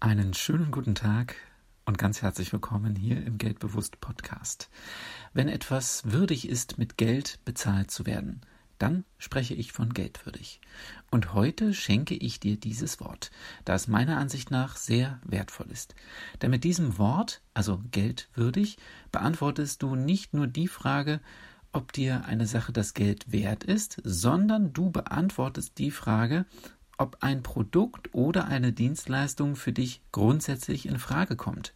Einen schönen guten Tag und ganz herzlich willkommen hier im Geldbewusst Podcast. Wenn etwas würdig ist, mit Geld bezahlt zu werden, dann spreche ich von geldwürdig. Und heute schenke ich dir dieses Wort, da es meiner Ansicht nach sehr wertvoll ist. Denn mit diesem Wort, also geldwürdig, beantwortest du nicht nur die Frage, ob dir eine Sache das Geld wert ist, sondern du beantwortest die Frage, ob ein Produkt oder eine Dienstleistung für dich grundsätzlich in Frage kommt.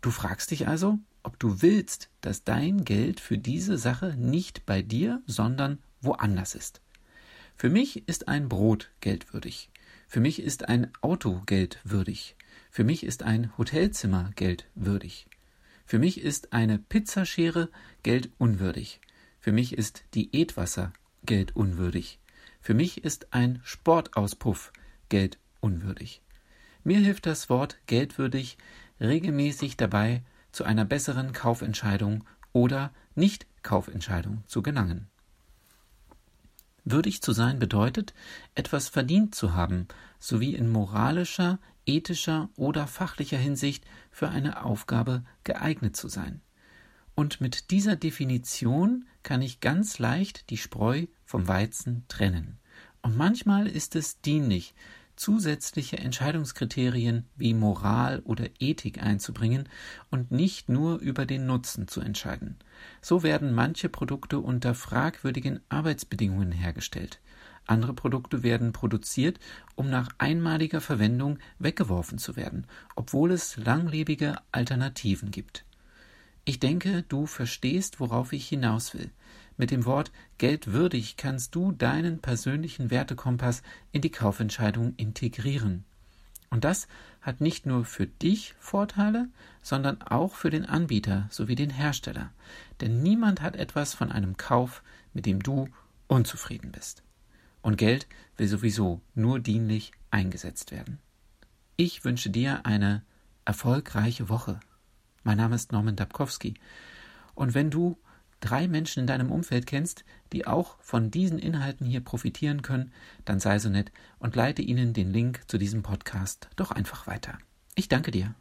Du fragst dich also, ob du willst, dass dein Geld für diese Sache nicht bei dir, sondern woanders ist. Für mich ist ein Brot geldwürdig. Für mich ist ein Auto geldwürdig. Für mich ist ein Hotelzimmer geldwürdig. Für mich ist eine Pizzaschere geldunwürdig. Für mich ist Diätwasser geldunwürdig. Für mich ist ein Sportauspuff geldunwürdig. Mir hilft das Wort geldwürdig regelmäßig dabei, zu einer besseren Kaufentscheidung oder Nicht-Kaufentscheidung zu gelangen. Würdig zu sein bedeutet, etwas verdient zu haben, sowie in moralischer, ethischer oder fachlicher Hinsicht für eine Aufgabe geeignet zu sein. Und mit dieser Definition kann ich ganz leicht die Spreu vom Weizen trennen. Und manchmal ist es dienlich, zusätzliche Entscheidungskriterien wie Moral oder Ethik einzubringen und nicht nur über den Nutzen zu entscheiden. So werden manche Produkte unter fragwürdigen Arbeitsbedingungen hergestellt. Andere Produkte werden produziert, um nach einmaliger Verwendung weggeworfen zu werden, obwohl es langlebige Alternativen gibt. Ich denke, du verstehst, worauf ich hinaus will. Mit dem Wort geldwürdig kannst du deinen persönlichen Wertekompass in die Kaufentscheidung integrieren. Und das hat nicht nur für dich Vorteile, sondern auch für den Anbieter sowie den Hersteller. Denn niemand hat etwas von einem Kauf, mit dem du unzufrieden bist. Und Geld will sowieso nur dienlich eingesetzt werden. Ich wünsche dir eine erfolgreiche Woche. Mein Name ist Norman Dabkowski. Und wenn du drei Menschen in deinem Umfeld kennst, die auch von diesen Inhalten hier profitieren können, dann sei so nett und leite ihnen den Link zu diesem Podcast doch einfach weiter. Ich danke dir.